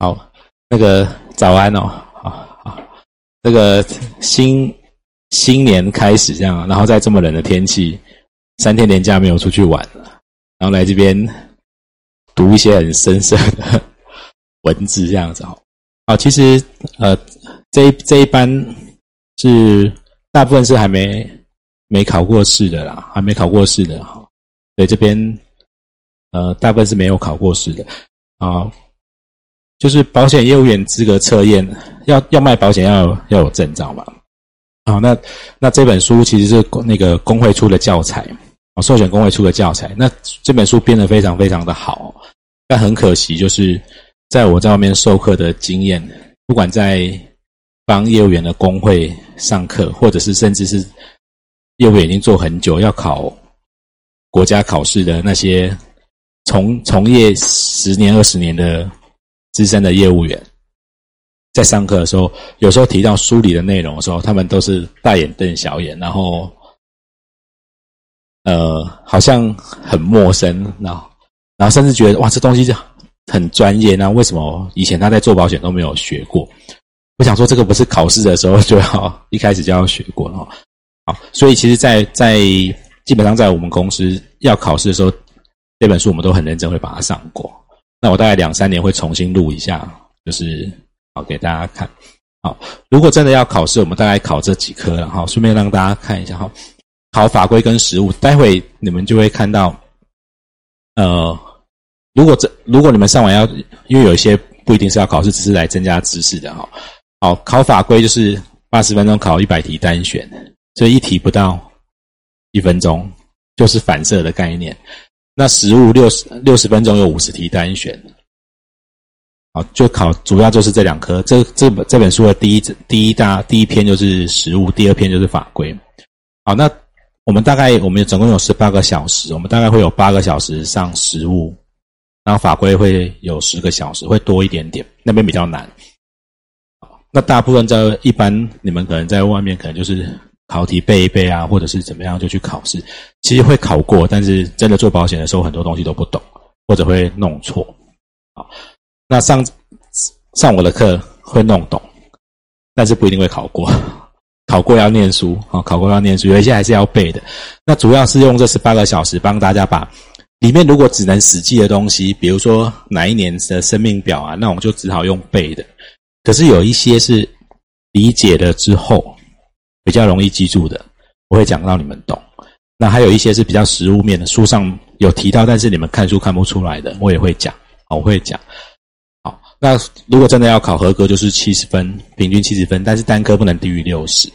好，那个早安哦，好好，这个新新年开始这样，然后在这么冷的天气，三天连假没有出去玩，然后来这边读一些很深色的文字这样子哈。好，其实呃，这一这一班是大部分是还没没考过试的啦，还没考过试的哈。对，这边呃，大部分是没有考过试的啊。就是保险业务员资格测验，要要卖保险要要有证照嘛？啊，那那这本书其实是那个工会出的教材，啊，授权工会出的教材。那这本书编得非常非常的好，但很可惜，就是在我在外面授课的经验，不管在帮业务员的工会上课，或者是甚至是业务员已经做很久要考国家考试的那些从从业十年二十年的。资深的业务员在上课的时候，有时候提到书里的内容的时候，他们都是大眼瞪小眼，然后呃，好像很陌生，然后然后甚至觉得哇，这东西很专业，那为什么以前他在做保险都没有学过？我想说，这个不是考试的时候就要一开始就要学过了，好，所以其实，在在基本上在我们公司要考试的时候，这本书我们都很认真会把它上过。那我大概两三年会重新录一下，就是好给大家看。好，如果真的要考试，我们大概考这几科，然后顺便让大家看一下哈。考法规跟实务，待会你们就会看到。呃，如果这如果你们上完要，因为有一些不一定是要考试，只是来增加知识的哈。好，考法规就是八十分钟考一百题单选，这一题不到一分钟，就是反射的概念。那实物六十六十分钟有五十题单选，好，就考主要就是这两科。这这本这本书的第一第一大第一篇就是实物，第二篇就是法规。好，那我们大概我们总共有十八个小时，我们大概会有八个小时上实物，然后法规会有十个小时，会多一点点，那边比较难。那大部分在一般你们可能在外面可能就是。考题背一背啊，或者是怎么样就去考试，其实会考过，但是真的做保险的时候，很多东西都不懂，或者会弄错。好，那上上我的课会弄懂，但是不一定会考过。考过要念书啊，考过要念书，有一些还是要背的。那主要是用这十八个小时帮大家把里面如果只能死记的东西，比如说哪一年的生命表啊，那我们就只好用背的。可是有一些是理解了之后。比较容易记住的，我会讲到你们懂。那还有一些是比较实物面的，书上有提到，但是你们看书看不出来的，我也会讲。我会讲。好，那如果真的要考合格，就是七十分，平均七十分，但是单科不能低于六十。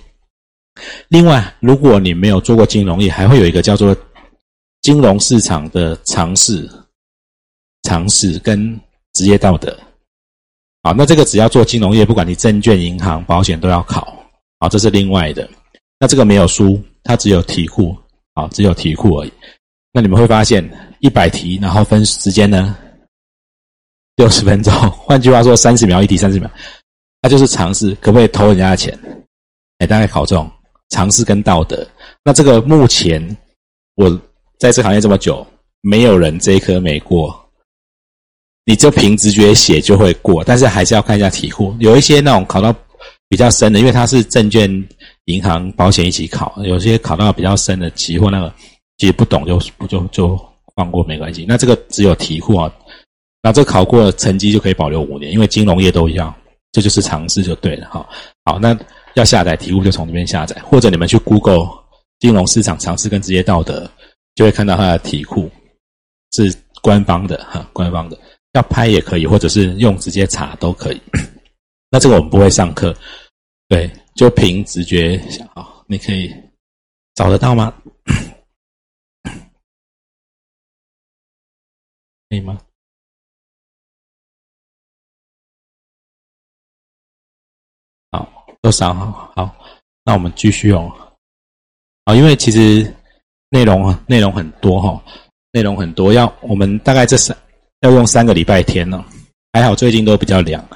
另外，如果你没有做过金融业，还会有一个叫做金融市场的常识、常识跟职业道德。好，那这个只要做金融业，不管你证券、银行、保险都要考。这是另外的。那这个没有书，它只有题库，啊，只有题库而已。那你们会发现，一百题，然后分时间呢，六十分钟。换句话说，三十秒一题，三十秒，那就是尝试可不可以偷人家的钱。哎，大概考这种尝试跟道德。那这个目前我在这行业这么久，没有人这一科没过。你就凭直觉写就会过，但是还是要看一下题库。有一些那种考到。比较深的，因为它是证券、银行、保险一起考，有些考到比较深的期货那个，其实不懂就就就放过没关系。那这个只有题库啊，那这考过成绩就可以保留五年，因为金融业都一样，这就是常识就对了哈。好，那要下载题库就从这边下载，或者你们去 Google 金融市场常识跟职业道德，就会看到它的题库是官方的哈，官方的要拍也可以，或者是用直接查都可以。那这个我们不会上课，对，就凭直觉想啊，你可以找得到吗？可以吗？好，多少？好，好，那我们继续哦。啊，因为其实内容啊，内容很多哈，内容很多，要我们大概这三要用三个礼拜天呢。还好最近都比较凉。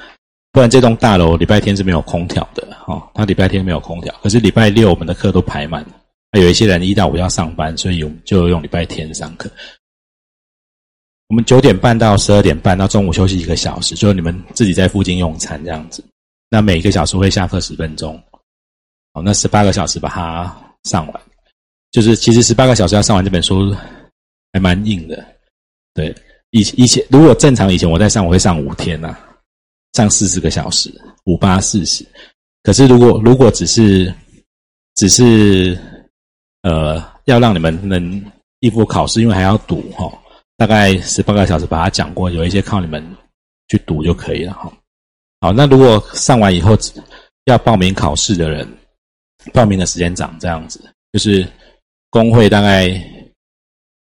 不然这栋大楼礼拜天是没有空调的，哈，它礼拜天没有空调。可是礼拜六我们的课都排满了，有一些人一到五要上班，所以我们就用礼拜天上课。我们九点半到十二点半，到中午休息一个小时，就是你们自己在附近用餐这样子。那每一个小时会下课十分钟，好，那十八个小时把它上完，就是其实十八个小时要上完这本书还蛮硬的。对，以以前如果正常以前我在上，我会上五天呐，上四十个小时，五八四十。可是如果如果只是只是呃要让你们能应付考试，因为还要读哈。大概十八个小时把它讲过，有一些靠你们去读就可以了哈。好，那如果上完以后要报名考试的人，报名的时间长这样子，就是工会大概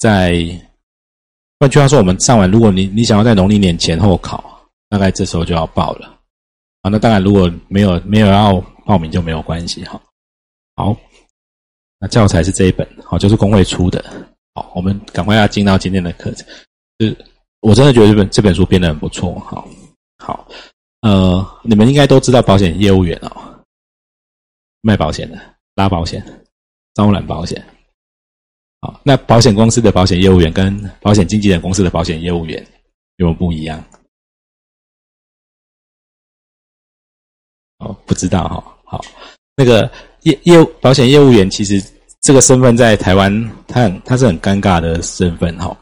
在，换句话说，我们上完，如果你你想要在农历年前后考，大概这时候就要报了。啊，那当然如果没有没有要报名就没有关系哈。好，那教材是这一本，好，就是工会出的。好，我们赶快要进到今天的课程。就是，我真的觉得这本这本书编得很不错。好，好，呃，你们应该都知道保险业务员哦，卖保险的、拉保险、招揽保险。好，那保险公司的保险业务员跟保险经纪人公司的保险业务员有没有不一样？不知道哈。好，那个业业务保险业务员其实。这个身份在台湾，他很他是很尴尬的身份哈，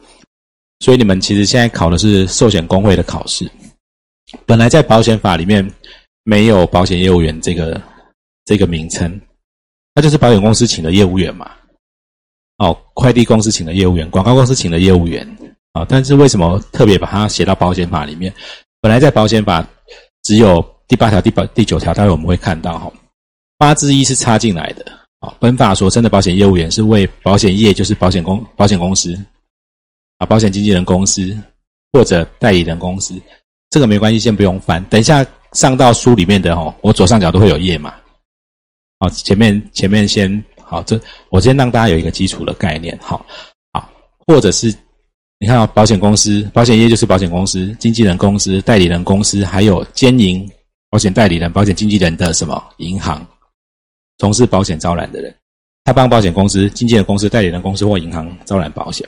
所以你们其实现在考的是寿险工会的考试。本来在保险法里面没有保险业务员这个这个名称，那就是保险公司请的业务员嘛。哦，快递公司请的业务员，广告公司请的业务员啊。但是为什么特别把它写到保险法里面？本来在保险法只有第八条、第八、第九条，待会我们会看到哈，八之一是插进来的。啊，本法所称的保险业务员是为保险业，就是保险公保险公司啊，保险经纪人公司或者代理人公司，这个没关系，先不用翻。等一下上到书里面的哦，我左上角都会有页码。好，前面前面先好，这我先让大家有一个基础的概念。好，好，或者是你看啊，保险公司、保险业就是保险公司、经纪人公司、代理人公司，还有兼营保险代理人、保险经纪人的什么银行。从事保险招揽的人，他帮保险公司、经纪人公司、代理人公司或银行招揽保险，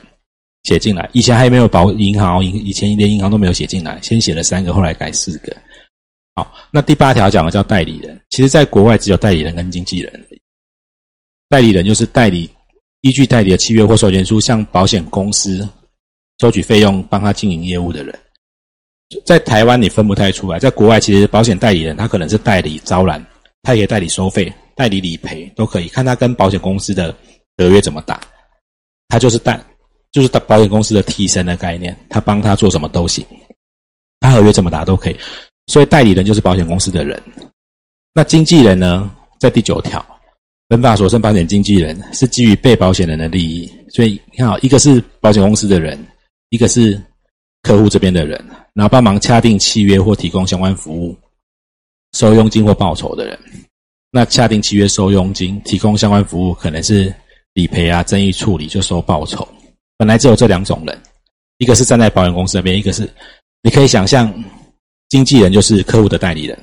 写进来。以前还没有保银行，以以前连银行都没有写进来，先写了三个，后来改四个。好，那第八条讲的叫代理人，其实在国外只有代理人跟经纪人。代理人就是代理，依据代理的契约或授权书向保险公司收取费用，帮他经营业务的人。在台湾你分不太出来，在国外其实保险代理人他可能是代理招揽。他也代理收费、代理理赔都可以，看他跟保险公司的合约怎么打。他就是代，就是保险公司的替身的概念，他帮他做什么都行。他合约怎么打都可以，所以代理人就是保险公司的人。那经纪人呢，在第九条，本法所称保险经纪人是基于被保险人的利益，所以你看啊，一个是保险公司的人，一个是客户这边的人，然后帮忙掐定契约或提供相关服务。收佣金或报酬的人，那下定契约收佣金，提供相关服务，可能是理赔啊、争议处理就收报酬。本来只有这两种人，一个是站在保险公司那边，一个是你可以想象，经纪人就是客户的代理人。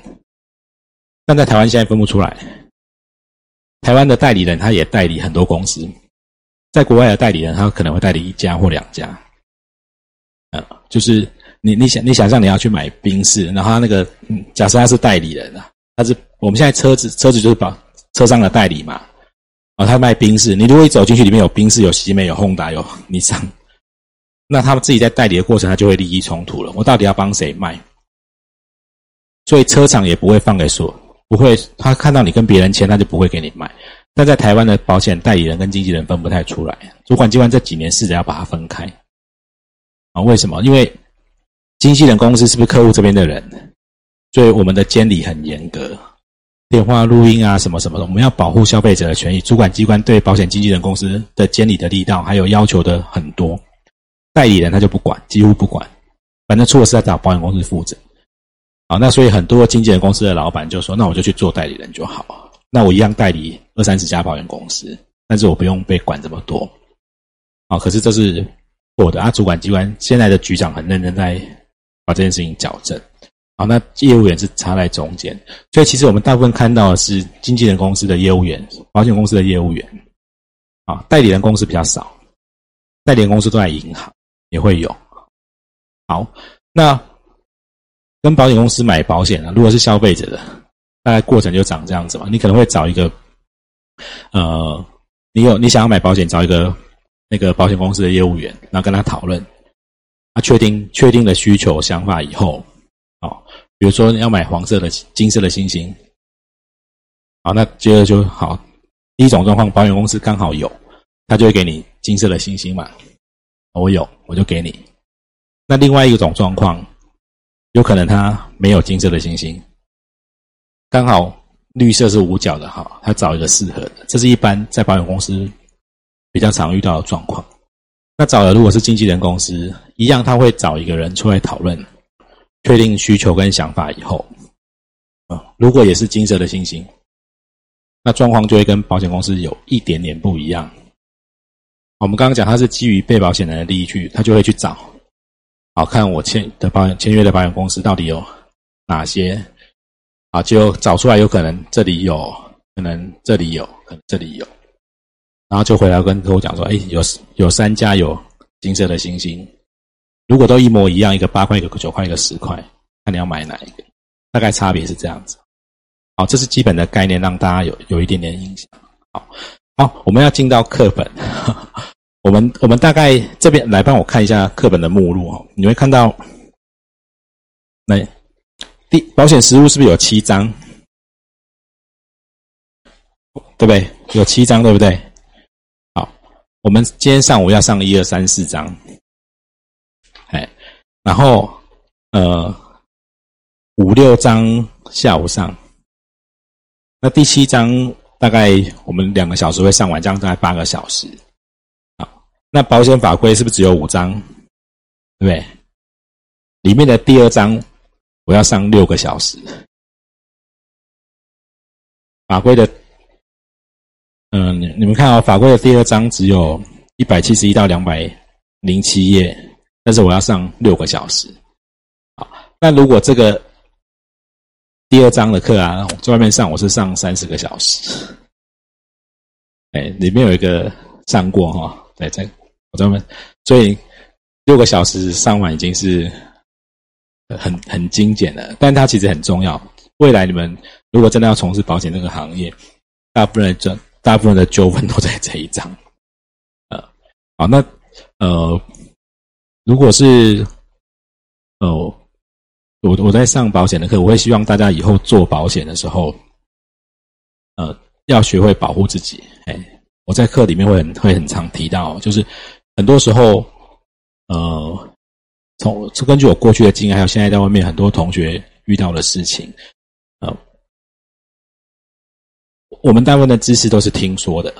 但在台湾现在分不出来，台湾的代理人他也代理很多公司，在国外的代理人他可能会代理一家或两家，嗯，就是。你你想你想象你要去买宾士，然后他那个假设他是代理人啊，他是我们现在车子车子就是保车商的代理嘛，啊，他卖宾士，你如果一走进去里面有宾士有西美有轰达有尼桑，那他们自己在代理的过程他就会利益冲突了，我到底要帮谁卖？所以车厂也不会放给说不会，他看到你跟别人签，他就不会给你卖。但在台湾的保险代理人跟经纪人分不太出来，主管机关这几年试着要把它分开，啊，为什么？因为经纪人公司是不是客户这边的人？所以我们的监理很严格，电话录音啊什么什么的，我们要保护消费者的权益。主管机关对保险经纪人公司的监理的力道，还有要求的很多。代理人他就不管，几乎不管，反正出了事要找保险公司负责。好，那所以很多经纪人公司的老板就说：“那我就去做代理人就好，那我一样代理二三十家保险公司，但是我不用被管这么多。”好，可是这是我的啊，主管机关现在的局长很认真在。把这件事情矫正，好，那业务员是插在中间，所以其实我们大部分看到的是经纪人公司的业务员、保险公司的业务员，啊，代理人公司比较少，代理人公司都在银行也会有，好，那跟保险公司买保险啊，如果是消费者的，大概过程就长这样子嘛。你可能会找一个，呃，你有你想要买保险，找一个那个保险公司的业务员，然后跟他讨论，他确定确定了需求想法以后，哦，比如说你要买黄色的、金色的星星，好，那接着就好。第一种状况，保险公司刚好有，他就会给你金色的星星嘛。我有，我就给你。那另外一种状况，有可能他没有金色的星星，刚好绿色是五角的哈，他找一个适合的。这是一般在保险公司比较常遇到的状况。那找的如果是经纪人公司，一样他会找一个人出来讨论，确定需求跟想法以后，啊，如果也是金色的星星。那状况就会跟保险公司有一点点不一样。我们刚刚讲，他是基于被保险人的利益去，他就会去找，好看我签的保险签约的保险公司到底有哪些，啊，就找出来有可能这里有，可能这里有，可能这里有，然后就回来跟客户讲说，哎，有有三家有金色的星星，如果都一模一样，一个八块，一个九块，一个十块，看你要买哪一个，大概差别是这样子。好，这是基本的概念，让大家有有一点点印象。好，好，我们要进到课本。我们我们大概这边来帮我看一下课本的目录哦。你会看到，那第保险实务是不是有七章？对不对？有七章，对不对？我们今天上午要上一二三四章，哎，然后呃五六章下午上。那第七章大概我们两个小时会上完，这样大概八个小时。好，那保险法规是不是只有五章？对不对？里面的第二章我要上六个小时。法规的，嗯，你你们看啊，法规的第二章只有一百七十一到两百零七页，但是我要上六个小时。好，那如果这个。第二章的课啊，在外面上我是上三十个小时，哎，里面有一个上过哈，对，在我专门，所以六个小时上完已经是很很精简了，但它其实很重要。未来你们如果真的要从事保险这个行业，大部分的这大部分的纠纷都在这一章，呃，好，那呃，如果是哦。我我在上保险的课，我会希望大家以后做保险的时候，呃，要学会保护自己。哎，我在课里面会很会很常提到，就是很多时候，呃，从根据我过去的经验，还有现在在外面很多同学遇到的事情，呃，我们大部分的知识都是听说的，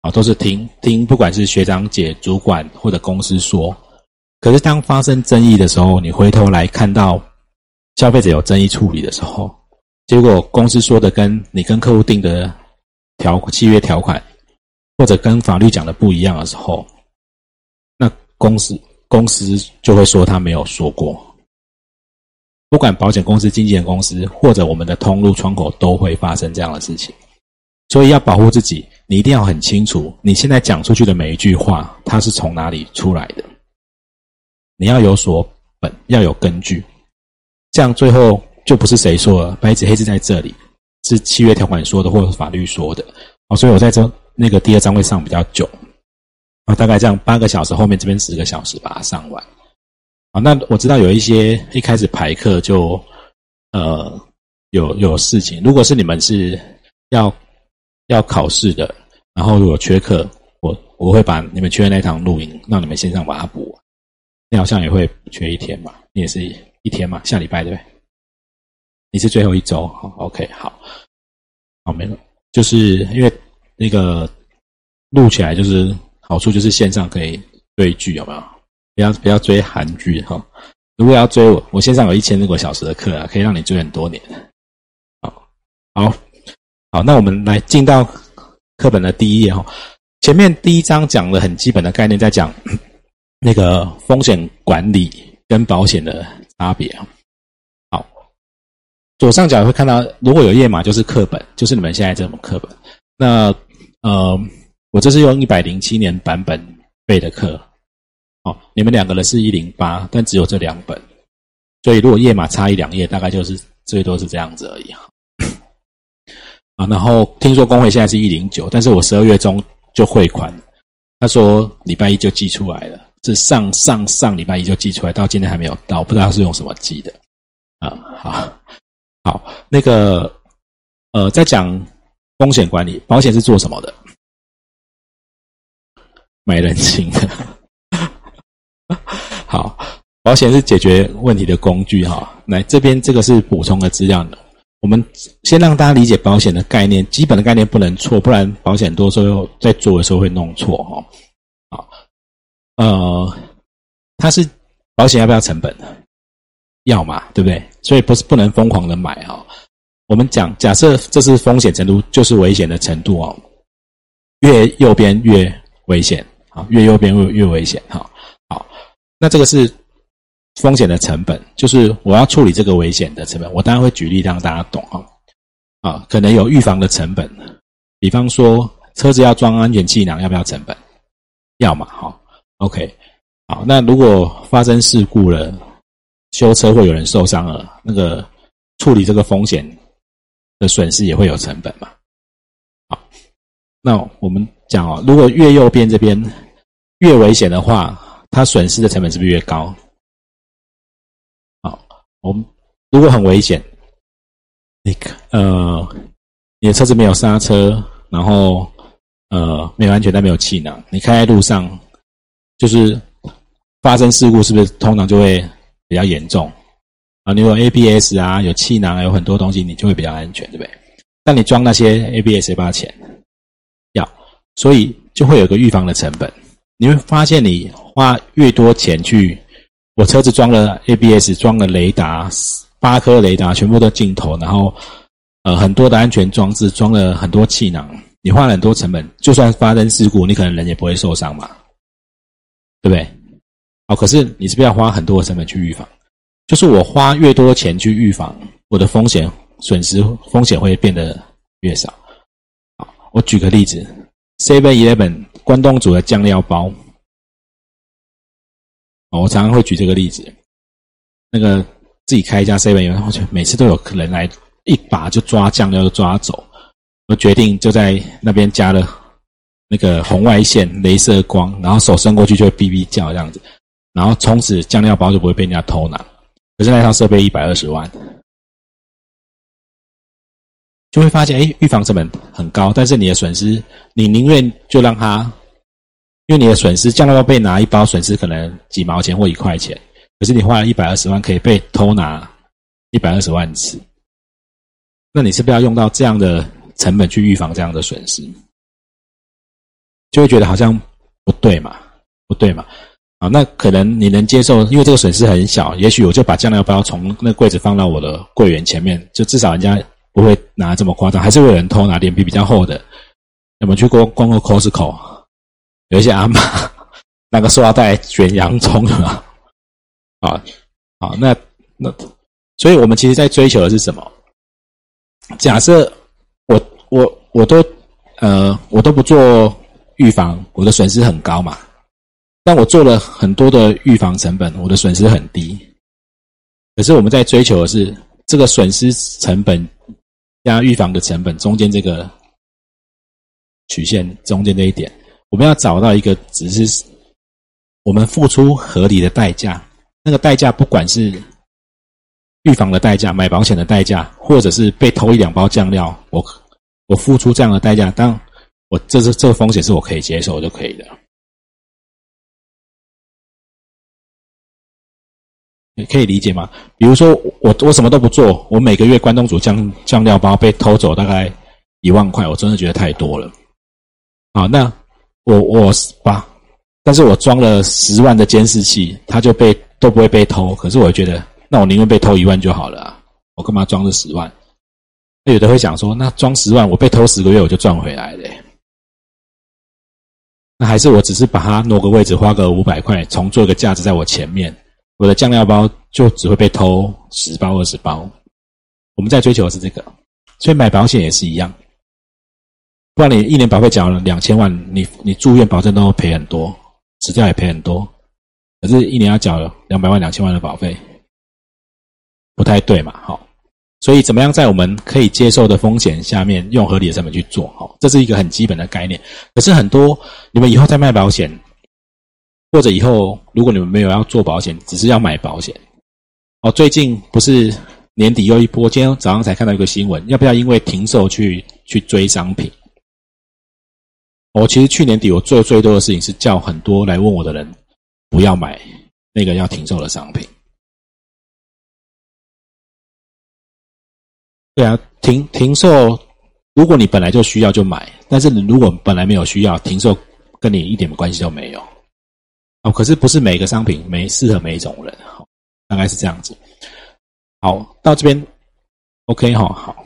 啊，都是听听，不管是学长姐、主管或者公司说。可是，当发生争议的时候，你回头来看到消费者有争议处理的时候，结果公司说的跟你跟客户定的条契约条款，或者跟法律讲的不一样的时候，那公司公司就会说他没有说过。不管保险公司、经纪人公司或者我们的通路窗口，都会发生这样的事情。所以要保护自己，你一定要很清楚，你现在讲出去的每一句话，它是从哪里出来的。你要有所本，要有根据，这样最后就不是谁说了，白纸黑字在这里，是契约条款说的，或者是法律说的。哦，所以我在这那个第二章会上比较久，啊，大概这样八个小时，后面这边十个小时把它上完。啊，那我知道有一些一开始排课就呃有有事情，如果是你们是要要考试的，然后如果缺课，我我会把你们缺的那堂录音让你们线上把它补。你好像也会缺一天嘛？你也是一天嘛？下礼拜对不对？你是最后一周，好，OK，好，好，没了。就是因为那个录起来，就是好处就是线上可以对剧，有没有？不要不要追韩剧哈。如果要追我，我线上有一千多个小时的课啊，可以让你追很多年。好，好，好，那我们来进到课本的第一页哈。前面第一章讲了很基本的概念，在讲。那个风险管理跟保险的差别啊，好，左上角会看到，如果有页码就是课本，就是你们现在这种课本。那呃，我这是用一百零七年版本备的课，哦，你们两个人是一零八，但只有这两本，所以如果页码差一两页，大概就是最多是这样子而已。啊，然后听说工会现在是一零九，但是我十二月中就汇款，他说礼拜一就寄出来了，是上上上礼拜一就寄出来，到今天还没有到，不知道是用什么寄的。啊，好，好，那个，呃，在讲风险管理，保险是做什么的？买人情的。好，保险是解决问题的工具哈。来这边这个是补充的资料。我们先让大家理解保险的概念，基本的概念不能错，不然保险多时候在做的时候会弄错哈。好，呃，它是保险要不要成本？要嘛，对不对？所以不是不能疯狂的买哈。我们讲，假设这是风险程度，就是危险的程度哦。越右边越危险，好，越右边越越危险哈。那这个是。风险的成本就是我要处理这个危险的成本，我当然会举例让大家懂啊。啊，可能有预防的成本，比方说车子要装安全气囊，要不要成本？要嘛，好，OK，好，那如果发生事故了，修车会有人受伤了，那个处理这个风险的损失也会有成本嘛？好，那我们讲哦，如果越右边这边越危险的话，它损失的成本是不是越高？好我们如果很危险，你呃，你的车子没有刹车，然后呃没有安全带，没有气囊，你开在路上，就是发生事故，是不是通常就会比较严重啊？你有 ABS 啊，有气囊，有很多东西，你就会比较安全，对不对？但你装那些 ABS 要不要钱？要，所以就会有个预防的成本。你会发现，你花越多钱去。我车子装了 ABS，装了雷达，八颗雷达全部都镜头，然后呃很多的安全装置，装了很多气囊，你花了很多成本，就算发生事故，你可能人也不会受伤嘛，对不对？哦，可是你是不是要花很多的成本去预防？就是我花越多钱去预防，我的风险损失风险会变得越少。好，我举个例子，Seven Eleven 关东煮的酱料包。我常常会举这个例子，那个自己开一家 seven，然后就每次都有客人来一把就抓酱料就抓走，我决定就在那边加了那个红外线、镭射光，然后手伸过去就会哔哔叫这样子，然后从此酱料包就不会被人家偷拿。可是那套设备一百二十万，就会发现哎，预防成本很高，但是你的损失，你宁愿就让他。因为你的损失，酱料包被拿一包，损失可能几毛钱或一块钱，可是你花了一百二十万，可以被偷拿一百二十万次，那你是不是要用到这样的成本去预防这样的损失？就会觉得好像不对嘛，不对嘛？啊，那可能你能接受，因为这个损失很小，也许我就把酱料包从那柜子放到我的柜员前面，就至少人家不会拿这么夸张，还是会有人偷拿脸皮比较厚的。有没有去过逛过 Costco？有一些阿妈 那个塑料袋卷洋葱啊，啊，好，那那，所以我们其实在追求的是什么？假设我我我都呃我都不做预防，我的损失很高嘛。但我做了很多的预防成本，我的损失很低。可是我们在追求的是这个损失成本加预防的成本中间这个曲线中间这一点。我们要找到一个只是我们付出合理的代价，那个代价不管是预防的代价、买保险的代价，或者是被偷一两包酱料，我我付出这样的代价，当我这是这个风险是我可以接受就可以的，你可以理解吗？比如说我我什么都不做，我每个月关东煮酱酱料包被偷走大概一万块，我真的觉得太多了。好，那。我我把，但是我装了十万的监视器，它就被都不会被偷。可是我觉得，那我宁愿被偷一万就好了啊！我干嘛装这十万？那有的会想说，那装十万，我被偷十个月我就赚回来了。那还是我只是把它挪个位置，花个五百块，重做一个架子在我前面，我的酱料包就只会被偷十包二十包。我们在追求的是这个，所以买保险也是一样。不然你一年保费缴了两千万，你你住院保证都赔很多，死掉也赔很多。可是，一年要缴两百万、两千万的保费，不太对嘛？好，所以怎么样在我们可以接受的风险下面，用合理的成本去做？好，这是一个很基本的概念。可是很多你们以后在卖保险，或者以后如果你们没有要做保险，只是要买保险，哦，最近不是年底又一波，今天早上才看到一个新闻，要不要因为停售去去追商品？我其实去年底我做最多的事情是叫很多来问我的人不要买那个要停售的商品。对啊，停停售，如果你本来就需要就买，但是你如果本来没有需要，停售跟你一点关系都没有。哦，可是不是每个商品没适合每一种人，好，大概是这样子。好，到这边，OK 哈，好。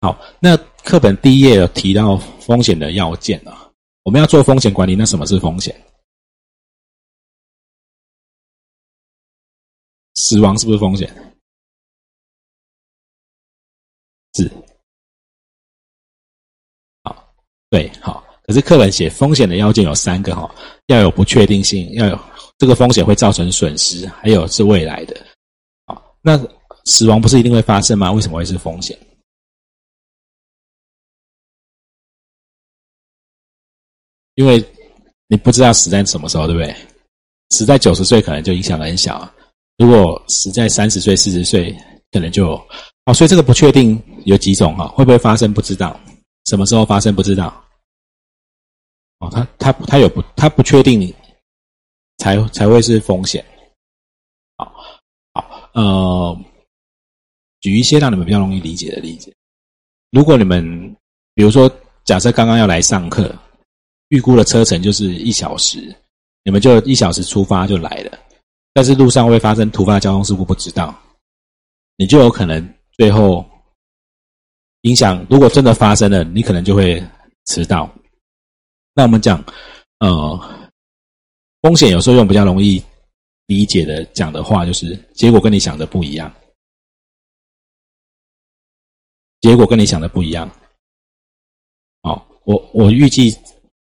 好，那课本第一页有提到风险的要件啊。我们要做风险管理，那什么是风险？死亡是不是风险？是。好，对，好。可是课本写风险的要件有三个哈，要有不确定性，要有这个风险会造成损失，还有是未来的。好，那死亡不是一定会发生吗？为什么会是风险？因为你不知道死在什么时候，对不对？死在九十岁可能就影响很小，如果死在三十岁、四十岁，可能就哦。所以这个不确定有几种哈，会不会发生不知道，什么时候发生不知道。哦，他他他有不他不确定你才才会是风险。好，好，呃，举一些让你们比较容易理解的例子。如果你们比如说，假设刚刚要来上课。预估的车程就是一小时，你们就一小时出发就来了，但是路上会发生突发交通事故，不知道，你就有可能最后影响。如果真的发生了，你可能就会迟到。那我们讲，呃，风险有时候用比较容易理解的讲的话，就是结果跟你想的不一样，结果跟你想的不一样。好，我我预计。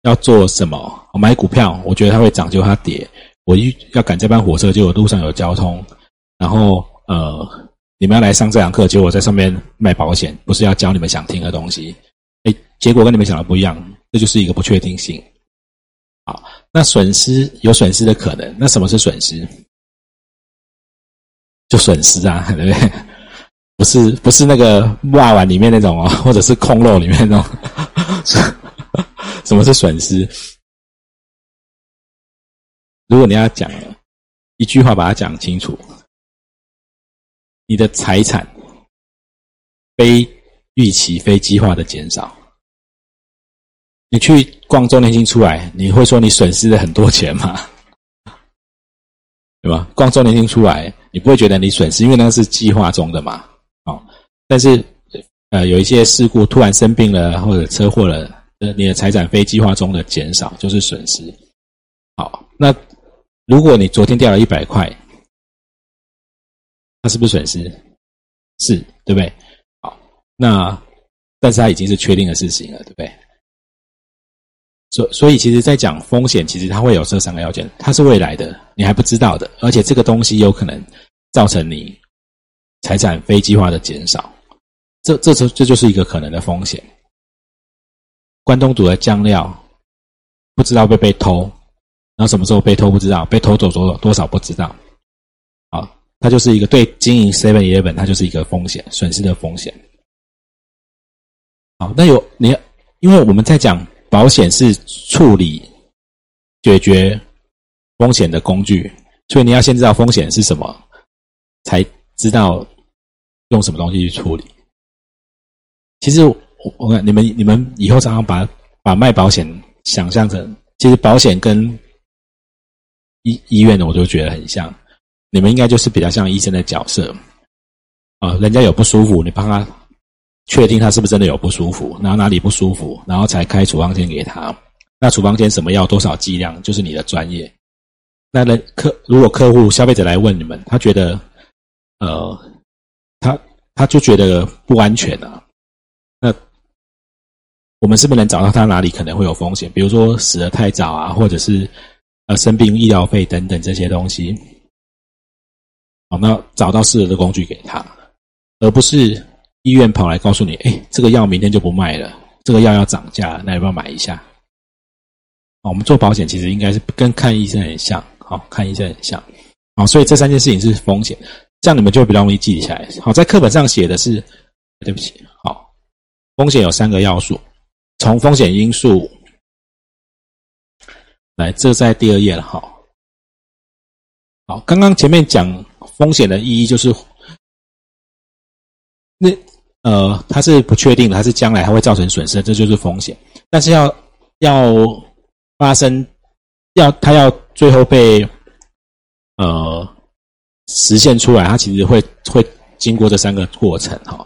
要做什么？我买股票，我觉得它会涨，就它跌。我预要赶这班火车，结果路上有交通。然后呃，你们要来上这堂课，结果在上面卖保险，不是要教你们想听的东西。哎，结果跟你们想的不一样，这就是一个不确定性。好，那损失有损失的可能。那什么是损失？就损失啊，对不对？不是不是那个袜碗里面那种哦，或者是空肉里面那种。什么是损失？如果你要讲一句话把它讲清楚，你的财产非预期、非计划的减少。你去逛周年庆出来，你会说你损失了很多钱吗？对吧？逛周年庆出来，你不会觉得你损失，因为那个是计划中的嘛。哦，但是呃，有一些事故，突然生病了或者车祸了。呃，你的财产非计划中的减少就是损失。好，那如果你昨天掉了一百块，那是不是损失？是，对不对？好，那但是它已经是确定的事情了，对不对？所所以，其实，在讲风险，其实它会有这三个要件：它是未来的，你还不知道的，而且这个东西有可能造成你财产非计划的减少。这、这、这，这就是一个可能的风险。关东煮的酱料不知道被被偷，然后什么时候被偷不知道，被偷走多多少不知道。好，它就是一个对经营 Seven Eleven，它就是一个风险损失的风险。好，那有你，因为我们在讲保险是处理解决风险的工具，所以你要先知道风险是什么，才知道用什么东西去处理。其实。我看你们，你们以后常常把把卖保险想象成，其实保险跟医医院的，我都觉得很像。你们应该就是比较像医生的角色啊，人家有不舒服，你帮他确定他是不是真的有不舒服，然后哪里不舒服，然后才开处方笺给他。那处方笺什么药多少剂量，就是你的专业。那人客如果客户消费者来问你们，他觉得呃，他他就觉得不安全啊。那我们是不是能找到他哪里可能会有风险？比如说死的太早啊，或者是呃生病医疗费等等这些东西。好，那找到适合的工具给他，而不是医院跑来告诉你，哎，这个药明天就不卖了，这个药要涨价，那要不要买一下？我们做保险其实应该是跟看医生很像，好看医生很像，好，所以这三件事情是风险，这样你们就比较容易记起来。好，在课本上写的是，对不起，好，风险有三个要素，从风险因素来，这在第二页了，好，好，刚刚前面讲风险的意义就是，那呃，它是不确定的，它是将来它会造成损失，这就是风险，但是要要。发生要他要最后被呃实现出来，它其实会会经过这三个过程哈，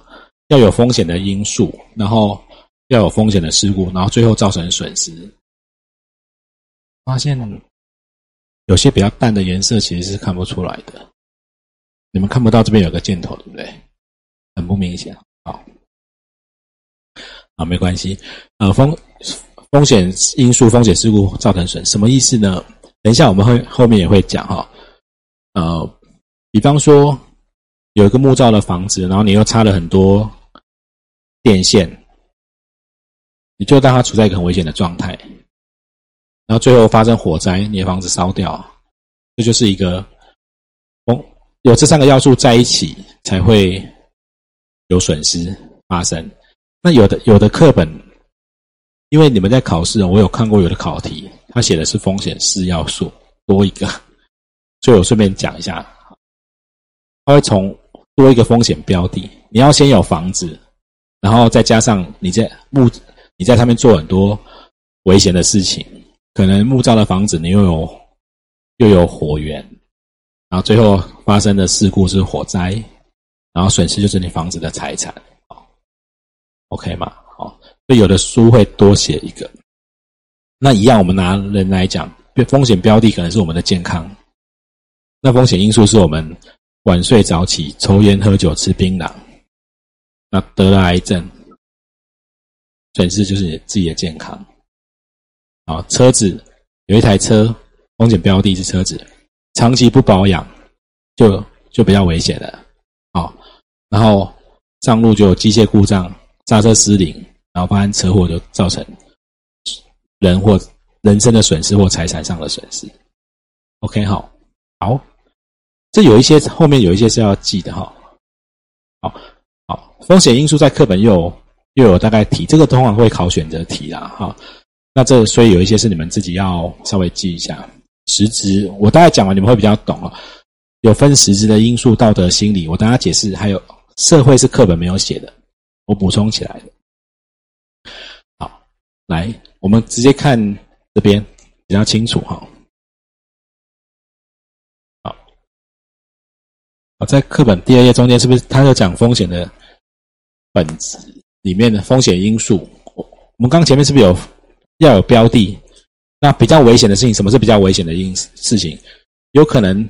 要有风险的因素，然后要有风险的事故，然后最后造成损失。发现有些比较淡的颜色其实是看不出来的，你们看不到这边有个箭头，对不对？很不明显，好，啊，没关系，呃，风。风险因素、风险事故造成损，什么意思呢？等一下我们会后面也会讲哈。呃，比方说有一个木造的房子，然后你又插了很多电线，你就当它处在一个很危险的状态，然后最后发生火灾，你的房子烧掉，这就是一个风有这三个要素在一起才会有损失发生。那有的有的课本。因为你们在考试，我有看过有的考题，他写的是风险四要素多一个，所以我顺便讲一下，他会从多一个风险标的，你要先有房子，然后再加上你在木你在上面做很多危险的事情，可能木造的房子你又有又有火源，然后最后发生的事故是火灾，然后损失就是你房子的财产，OK 吗？有的书会多写一个，那一样，我们拿人来讲，风险标的可能是我们的健康，那风险因素是我们晚睡早起、抽烟喝酒、吃槟榔，那得了癌症，损失就是你自己的健康。啊，车子有一台车，风险标的是车子，长期不保养，就就比较危险了。然后上路就有机械故障、刹车失灵。然后发生车祸，就造成人或人身的损失或财产上的损失。OK，好，好，这有一些后面有一些是要记的哈。好，好，风险因素在课本又有又有大概提，这个通常会考选择题啦。哈，那这所以有一些是你们自己要稍微记一下。实质我大概讲完，你们会比较懂了。有分实质的因素、道德、心理，我大家解释。还有社会是课本没有写的，我补充起来的。来，我们直接看这边比较清楚哈。好，好，在课本第二页中间，是不是它有讲风险的本质里面的风险因素？我们刚前面是不是有要有标的？那比较危险的事情，什么是比较危险的因事情？有可能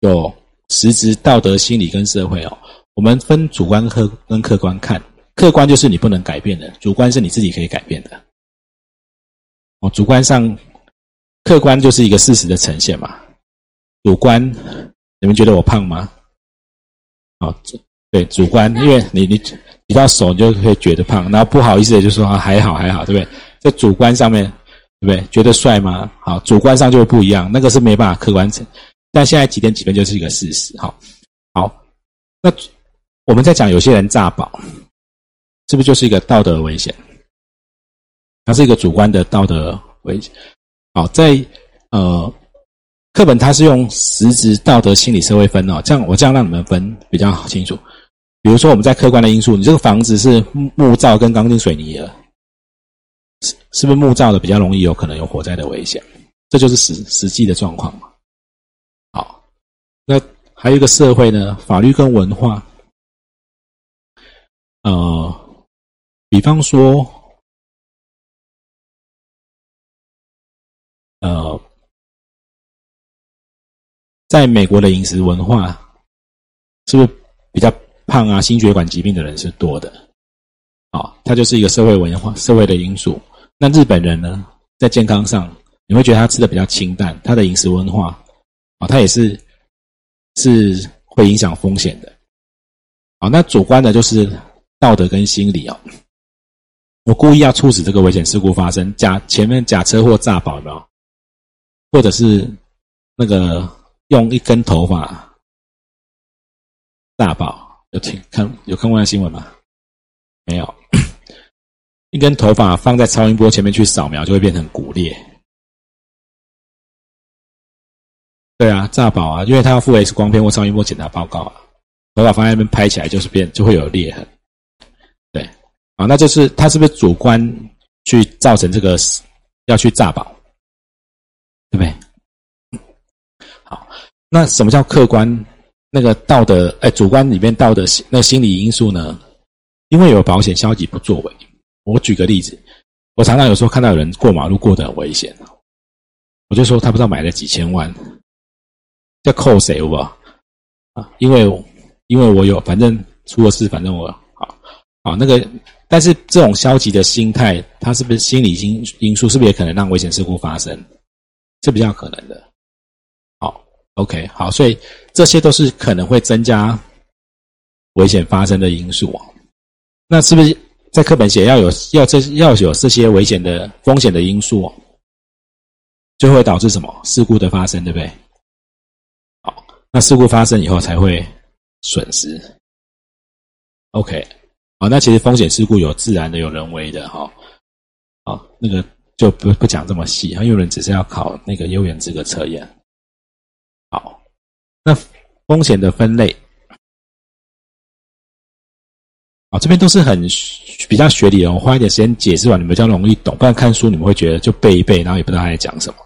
有实质、道德、心理跟社会哦。我们分主观客跟客观看，客观就是你不能改变的，主观是你自己可以改变的。哦，主观上，客观就是一个事实的呈现嘛。主观，你们觉得我胖吗？哦，对，主观，因为你你比较熟，你就会觉得胖。然后不好意思的就说啊，还好还好，对不对？在主观上面，对不对？觉得帅吗？好，主观上就会不一样，那个是没办法客观成。但现在几点几分就是一个事实。好，好，那我们在讲有些人诈保，是不是就是一个道德危险？它是一个主观的道德危险。好，在呃课本它是用实质、道德、心理、社会分哦，这样我这样让你们分比较清楚。比如说我们在客观的因素，你这个房子是木造跟钢筋水泥的，是是不是木造的比较容易有可能有火灾的危险？这就是实实际的状况。好，那还有一个社会呢，法律跟文化，呃，比方说。呃，在美国的饮食文化，是不是比较胖啊？心血管疾病的人是多的，啊，它就是一个社会文化、社会的因素。那日本人呢，在健康上你会觉得他吃的比较清淡，他的饮食文化啊，他也是是会影响风险的。好，那主观的就是道德跟心理哦。我故意要促使这个危险事故发生，假前面假车祸炸保有没有？或者是那个用一根头发炸保，有听看有看过那新闻吗？没有，一根头发放在超音波前面去扫描，就会变成骨裂。对啊，炸保啊，因为它要附 X 光片或超音波检查报告啊，头发放在那边拍起来就是变，就会有裂痕。对，啊，那就是他是不是主观去造成这个要去炸保，对不对？好，那什么叫客观？那个道德，哎，主观里面道德那心理因素呢？因为有保险消极不作为。我举个例子，我常常有时候看到有人过马路过得很危险，我就说他不知道买了几千万。要扣谁不？啊，因为因为我有，反正出了事，反正我啊，那个，但是这种消极的心态，它是不是心理因因素？是不是也可能让危险事故发生？是比较可能的。好，OK，好，所以这些都是可能会增加危险发生的因素啊。那是不是在课本写要有要这要有这些危险的风险的因素，就会导致什么事故的发生，对不对？好那事故发生以后才会损失。OK，啊，那其实风险事故有自然的，有人为的，哈，啊，那个就不不讲这么细，因为有人只是要考那个优远资格测验。好，那风险的分类，啊，这边都是很比较学理的，我花一点时间解释完，你们比较容易懂，不然看书你们会觉得就背一背，然后也不知道他在讲什么。